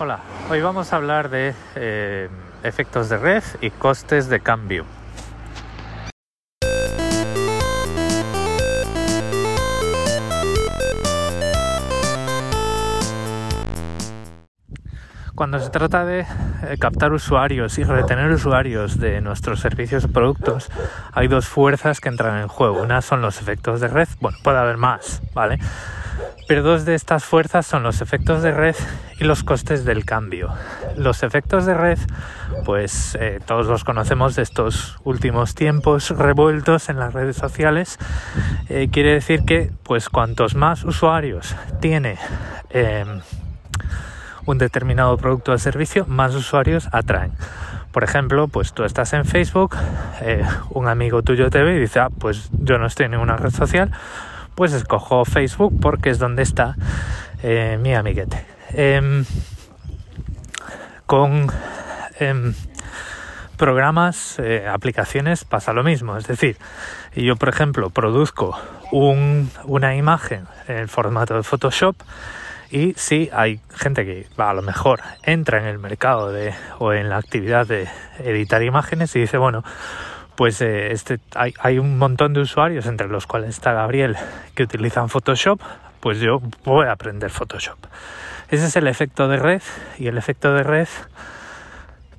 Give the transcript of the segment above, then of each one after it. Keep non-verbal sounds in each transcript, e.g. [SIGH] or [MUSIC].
Hola, hoy vamos a hablar de eh, efectos de red y costes de cambio. Cuando se trata de eh, captar usuarios y retener usuarios de nuestros servicios o productos, hay dos fuerzas que entran en juego. Una son los efectos de red, bueno, puede haber más, ¿vale? Pero dos de estas fuerzas son los efectos de red y los costes del cambio. Los efectos de red, pues eh, todos los conocemos de estos últimos tiempos revueltos en las redes sociales. Eh, quiere decir que, pues cuantos más usuarios tiene em, un determinado producto o servicio, más usuarios atraen. Por ejemplo, pues tú estás en Facebook, eh, un amigo tuyo te ve y dice, ah, pues yo no estoy en ninguna red social, pues escojo Facebook porque es donde está eh, mi amiguete. Em, con em, programas, eh, aplicaciones pasa lo mismo. Es decir, yo por ejemplo produzco una imagen en formato de Photoshop, y si hay gente que a lo mejor entra en el mercado de, o en la actividad de editar imágenes y dice, bueno, pues eh, este, hay, hay, un montón de usuarios, entre los cuales está Gabriel, que utilizan Photoshop, pues yo voy a aprender Photoshop. Ese es el efecto de red y el efecto de red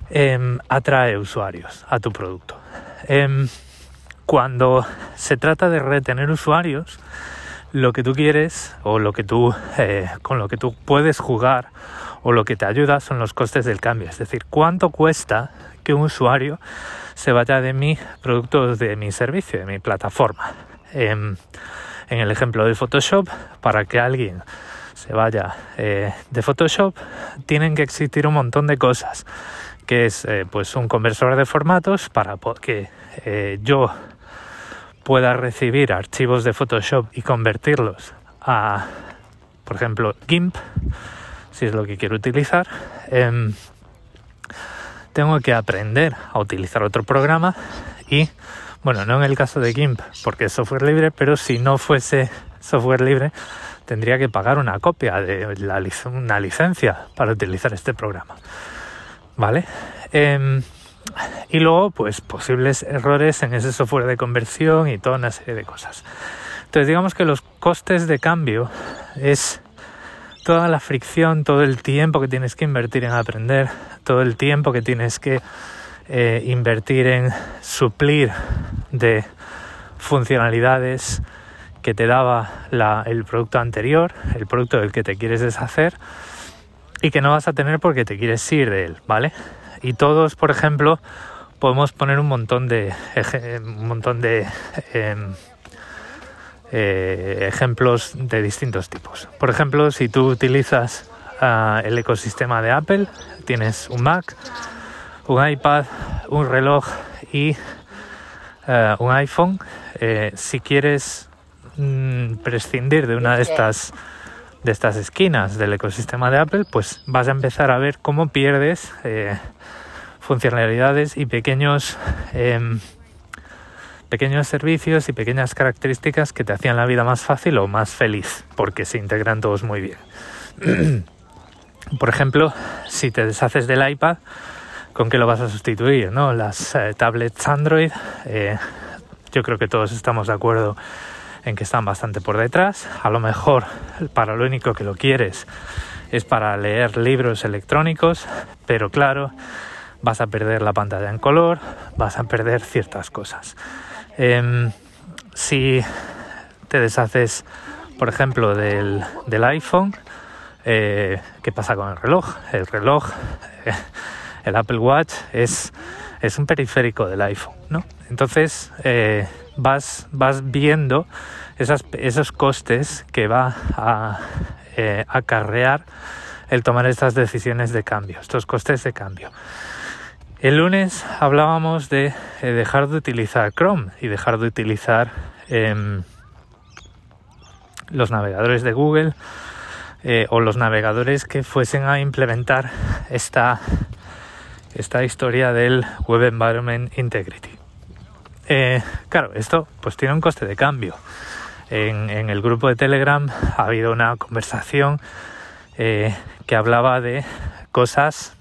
em, atrae usuarios a tu producto. Em, cuando se trata de retener usuarios, lo que tú quieres o lo que tú eh, con lo que tú puedes jugar o lo que te ayuda son los costes del cambio. Es decir cuánto cuesta que un usuario se vaya de mi producto de mi servicio de mi plataforma em, en el ejemplo de Photoshop para que alguien se vaya eh, de Photoshop tienen que existir un montón de cosas que es eh, pues un conversor de formatos para que yo pueda recibir archivos de Photoshop y convertirlos a, por ejemplo, GIMP, si es lo que quiero utilizar, em, tengo que aprender a utilizar otro programa y, bueno, no en el caso de GIMP, porque es software libre, pero si no fuese software libre, tendría que pagar una copia de la, una licencia para utilizar este programa. ¿Vale? Em, y luego pues posibles errores en ese software de conversión y toda una serie de cosas. Entonces digamos que los costes de cambio es toda la fricción, todo el tiempo que tienes que invertir en aprender, todo el tiempo que tienes que eh, invertir en suplir de funcionalidades que te daba el producto anterior, el producto del que te quieres deshacer y que no vas a tener porque te quieres ir de él, ¿vale? Y todos, por ejemplo, podemos poner un montón de, un montón de em, eh, ejemplos de distintos tipos. Por ejemplo, si tú utilizas ah, el ecosistema de Apple, tienes un Mac, un iPad, un reloj y eh, un iPhone. Eh, si quieres mm, prescindir de una de estas de estas esquinas del ecosistema de Apple, pues vas a empezar a ver cómo pierdes eh, funcionalidades y pequeños em, pequeños servicios y pequeñas características que te hacían la vida más fácil o más feliz, porque se integran todos muy bien. [CLEARS THROAT] Por ejemplo, si te deshaces del iPad, ¿con qué lo vas a sustituir? ¿no? Las eh, tablets Android, eh, yo creo que todos estamos de acuerdo en que están bastante por detrás. A lo mejor para lo único que lo quieres es para leer libros electrónicos, pero claro, vas a perder la pantalla en color, vas a perder ciertas cosas. Em, si te deshaces, por ejemplo, del, iPhone, eh, ¿qué pasa con el reloj? El reloj, eh, el Apple Watch es, es un periférico del iPhone, ¿no? Entonces, eh, vas, vas viendo esos costes que va a eh, acarrear el tomar estas decisiones de cambio, estos costes de cambio. El lunes hablábamos de eh, dejar de utilizar Chrome y dejar de utilizar em, los navegadores de Google o los navegadores que fuesen a implementar esta, esta historia del Web Environment Integrity. Eh, claro, esto pues tiene un coste de cambio. En, el grupo de Telegram ha habido una conversación eh, que hablaba de cosas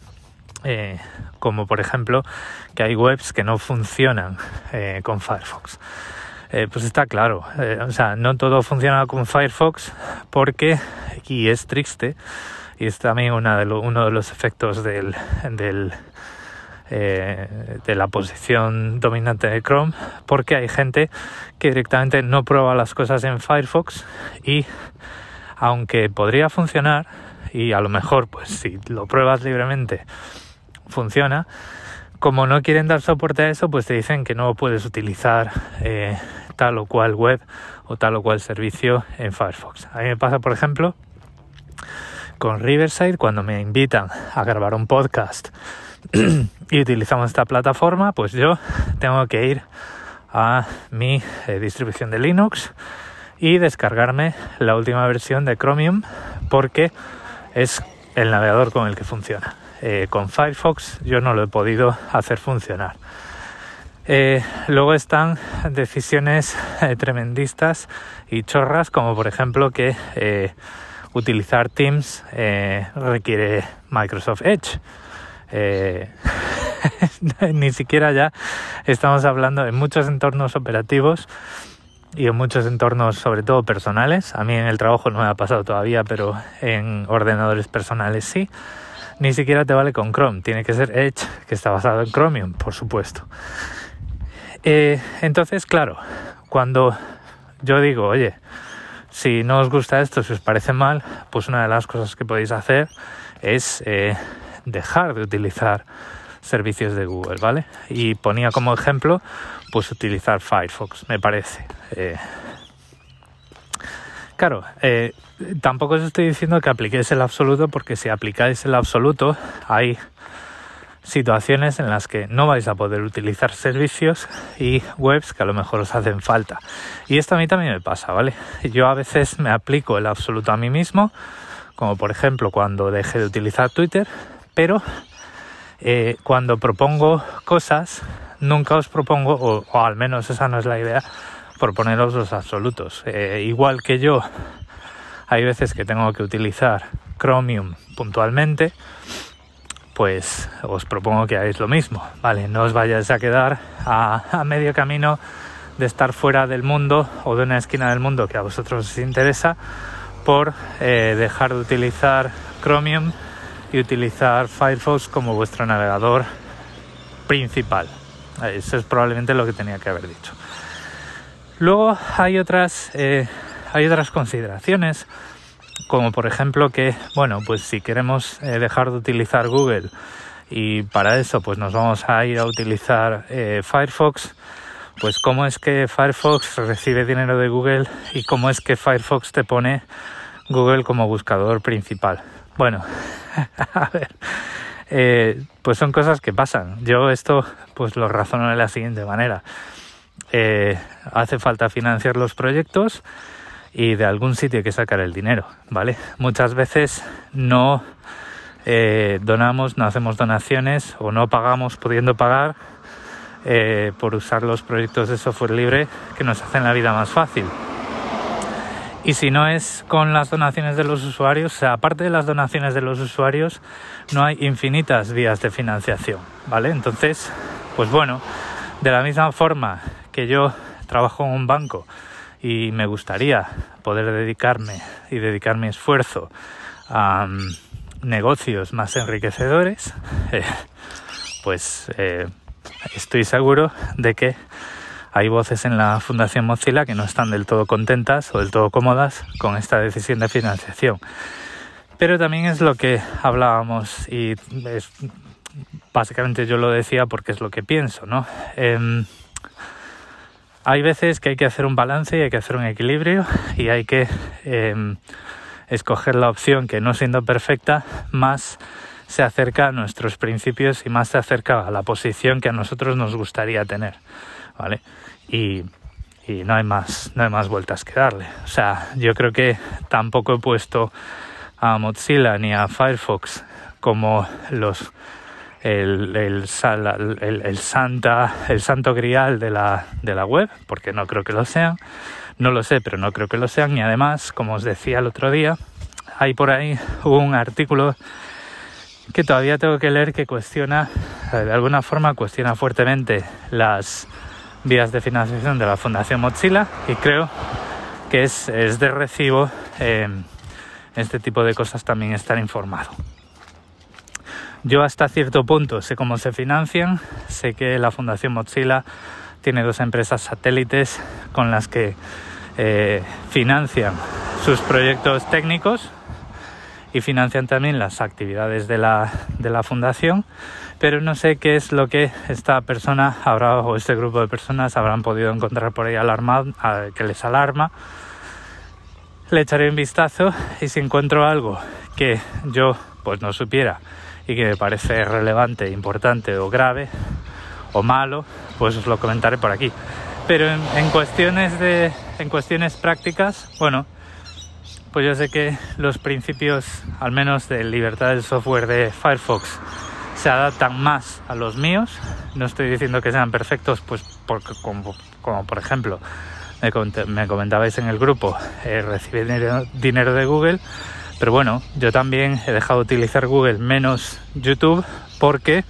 eh, como por ejemplo que hay webs que no funcionan con Firefox. Pues está claro, o sea, no todo funciona con Firefox porque, y es triste, y es también uno de los efectos del, del de la posición dominante de Chrome, porque hay gente que directamente no prueba las cosas en Firefox y aunque podría funcionar, y a lo mejor pues si lo pruebas libremente funciona. Como no quieren dar soporte a eso, pues te dicen que no puedes utilizar eh, tal o cual web o tal o cual servicio en Firefox. A mí me pasa, por ejemplo, con Riverside cuando me invitan a grabar un podcast [CLEARS THROAT] y utilizamos esta plataforma, pues yo tengo que ir a mi eh, distribución de Linux y descargarme la última versión de Chromium porque es el navegador con el que funciona. Eh, con Firefox yo no lo he podido hacer funcionar. Eh, luego están decisiones tremendistas y chorras, como por ejemplo que utilizar Teams requiere Microsoft Edge. [LAUGHS] ni siquiera ya estamos hablando en muchos entornos operativos y en muchos entornos, sobre todo personales. A mí en el trabajo no me ha pasado todavía, pero en ordenadores personales sí ni siquiera te vale con Chrome, tiene que ser Edge, que está basado en Chromium, por supuesto. Eh, entonces, claro, cuando yo digo, oye, si no os gusta esto, si os parece mal, pues una de las cosas que podéis hacer es eh, dejar de utilizar servicios de Google, ¿vale? Y ponía como ejemplo, pues utilizar Firefox, me parece. Eh, Claro, eh, tampoco os estoy diciendo que apliquéis el absoluto porque si aplicáis el absoluto hay situaciones en las que no vais a poder utilizar servicios y webs que a lo mejor os hacen falta. Y esto a mí también me pasa, ¿vale? Yo a veces me aplico el absoluto a mí mismo, como por ejemplo cuando dejé de utilizar Twitter, pero eh, cuando propongo cosas, nunca os propongo, o, al menos esa no es la idea, por poneros los absolutos. Eh, igual que yo, hay veces que tengo que utilizar Chromium puntualmente, pues os propongo que hagáis lo mismo, ¿vale? No os vayáis a quedar a, medio camino de estar fuera del mundo o de una esquina del mundo que a vosotros os interesa por eh, dejar de utilizar Chromium y utilizar Firefox como vuestro navegador principal. Eso es probablemente lo que tenía que haber dicho. Luego hay otras, eh, hay otras consideraciones, como por ejemplo que, bueno, pues si queremos eh, dejar de utilizar Google y para eso pues nos vamos a ir a utilizar eh, Firefox, pues cómo es que Firefox recibe dinero de Google y cómo es que Firefox te pone Google como buscador principal. Bueno, [LAUGHS] a ver, pues son cosas que pasan. Yo esto pues lo razono de la siguiente manera. Eh, hace falta financiar los proyectos y de algún sitio hay que sacar el dinero, ¿vale? Muchas veces no eh, donamos, no hacemos donaciones o no pagamos pudiendo pagar eh, por usar los proyectos de software libre que nos hacen la vida más fácil. Y si no es con las donaciones de los usuarios, aparte de las donaciones de los usuarios, no hay infinitas vías de financiación, ¿vale? Entonces, pues bueno, de la misma forma que yo trabajo en un banco y me gustaría poder dedicarme y dedicar mi esfuerzo a mm, negocios más enriquecedores, [LAUGHS] eh, pues eh, estoy seguro de que hay voces en la Fundación Mozilla que no están del todo contentas o del todo cómodas con esta decisión de financiación. Pero también es lo que hablábamos y básicamente yo lo decía porque es lo que pienso, ¿no? Em, hay veces que hay que hacer un balance y hay que hacer un equilibrio y hay que em, escoger la opción que no siendo perfecta más se acerca a nuestros principios y más se acerca a la posición que a nosotros nos gustaría tener, ¿vale? Y, y no hay más, no hay más vueltas que darle. O sea, yo creo que tampoco he puesto a Mozilla ni a Firefox como los el, el, santa, el santo grial de la, de la web, porque no creo que lo sean. No lo sé, pero no creo que lo sean. Y además, como os decía el otro día, hay por ahí un artículo que todavía tengo que leer que cuestiona, eh, de alguna forma cuestiona fuertemente las vías de financiación de la Fundación Mozilla y creo que es, de recibo eh, este tipo de cosas también estar informado. Yo hasta cierto punto sé cómo se financian, sé que la Fundación Mozilla tiene dos empresas satélites con las que eh, financian sus proyectos técnicos y financian también las actividades de la, de la fundación, pero no sé qué es lo que esta persona habrá o este grupo de personas habrán podido encontrar por ahí alarmado, que les alarma. Le echaré un vistazo y si encuentro algo que yo pues no supiera y que me parece relevante, importante o grave o malo, pues os lo comentaré por aquí. Pero en, cuestiones de en cuestiones prácticas, bueno, pues yo sé que los principios, al menos de libertad del software de Firefox, se adaptan más a los míos. No estoy diciendo que sean perfectos, pues porque, como, por ejemplo me, comentabais en el grupo, eh, recibir dinero de Google pero bueno, yo también he dejado de utilizar Google menos YouTube porque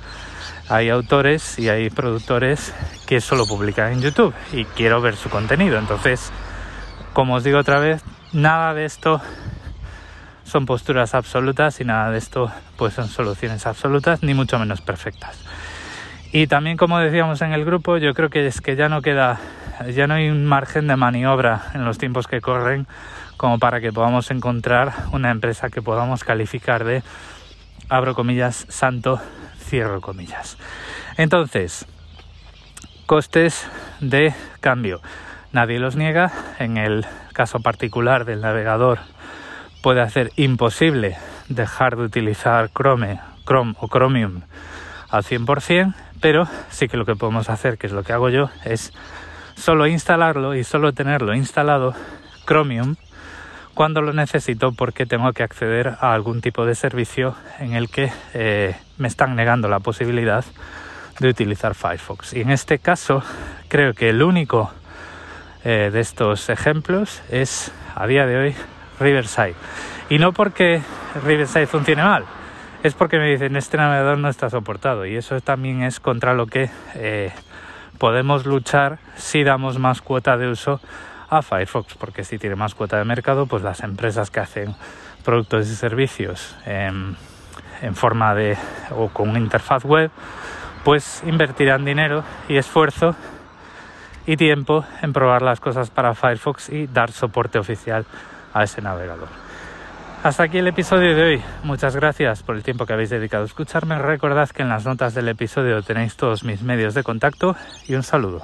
hay autores y hay productores que solo publican en YouTube y quiero ver su contenido. Entonces, como os digo otra vez, nada de esto son posturas absolutas y nada de esto pues son soluciones absolutas ni mucho menos perfectas. Y también como decíamos en el grupo, yo creo que es que ya no queda ya no hay un margen de maniobra en los tiempos que corren como para que podamos encontrar una empresa que podamos calificar de, abro comillas, santo, cierro comillas. Entonces, costes de cambio. Nadie los niega. En el caso particular del navegador puede hacer imposible dejar de utilizar Chrome, Chrome o Chromium al 100%, pero sí que lo que podemos hacer, que es lo que hago yo, es solo instalarlo y solo tenerlo instalado Chromium cuando lo necesito porque tengo que acceder a algún tipo de servicio en el que eh, me están negando la posibilidad de utilizar Firefox. Y en este caso creo que el único eh, de estos ejemplos es a día de hoy Riverside. Y no porque Riverside funcione mal, es porque me dicen este navegador no está soportado y eso también es contra lo que eh, podemos luchar si damos más cuota de uso Firefox, porque si tiene más cuota de mercado, pues las empresas que hacen productos y servicios en, forma de o con interfaz web, pues invertirán dinero y esfuerzo y tiempo en probar las cosas para Firefox y dar soporte oficial a ese navegador. Hasta aquí el episodio de hoy. Muchas gracias por el tiempo que habéis dedicado a escucharme. Recordad que en las notas del episodio tenéis todos mis medios de contacto y un saludo.